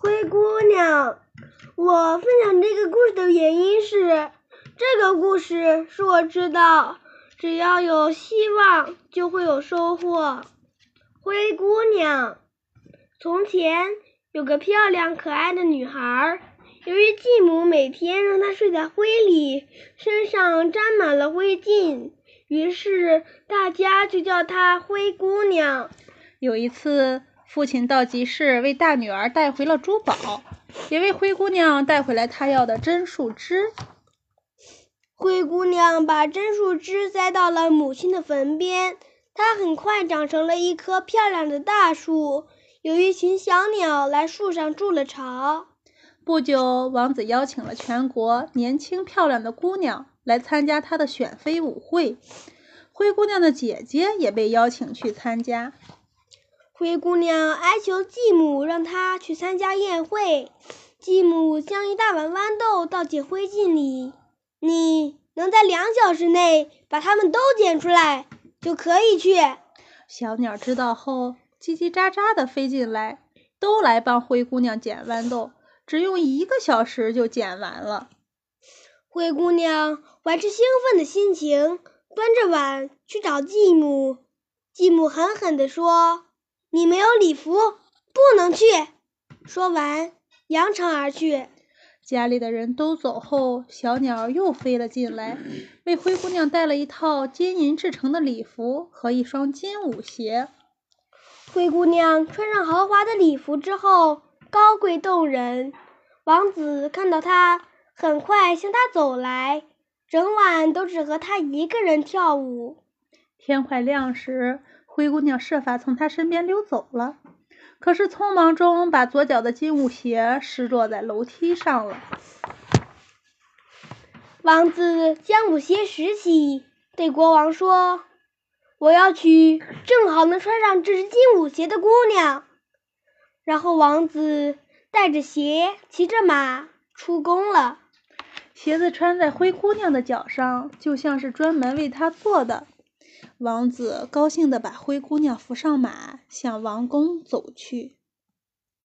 灰姑娘，我分享这个故事的原因是，这个故事是我知道，只要有希望，就会有收获。灰姑娘，从前有个漂亮可爱的女孩，由于继母每天让她睡在灰里，身上沾满了灰烬，于是大家就叫她灰姑娘。有一次，父亲到集市为大女儿带回了珠宝，也为灰姑娘带回来她要的针树枝。灰姑娘把针树枝栽到了母亲的坟边。它很快长成了一棵漂亮的大树，有一群小鸟来树上筑了巢。不久，王子邀请了全国年轻漂亮的姑娘来参加他的选妃舞会。灰姑娘的姐姐也被邀请去参加。灰姑娘哀求继母让她去参加宴会。继母将一大碗豌豆倒进灰烬里，你能在两小时内把它们都捡出来。就可以去。小鸟知道后，叽叽喳喳地飞进来，都来帮灰姑娘捡豌豆。只用一个小时就捡完了。灰姑娘怀着兴奋的心情，端着碗去找继母。继母狠狠地说：“你没有礼服，不能去。”说完，扬长而去。家里的人都走后，小鸟又飞了进来，为灰姑娘带了一套金银制成的礼服和一双金舞鞋。灰姑娘穿上豪华的礼服之后，高贵动人。王子看到她，很快向她走来，整晚都只和她一个人跳舞。天快亮时，灰姑娘设法从他身边溜走了。可是匆忙中，把左脚的金舞鞋失落在楼梯上了。王子将舞鞋拾起，对国王说：“我要娶正好能穿上这只金舞鞋的姑娘。”然后王子带着鞋，骑着马出宫了。鞋子穿在灰姑娘的脚上，就像是专门为她做的。王子高兴地把灰姑娘扶上马，向王宫走去。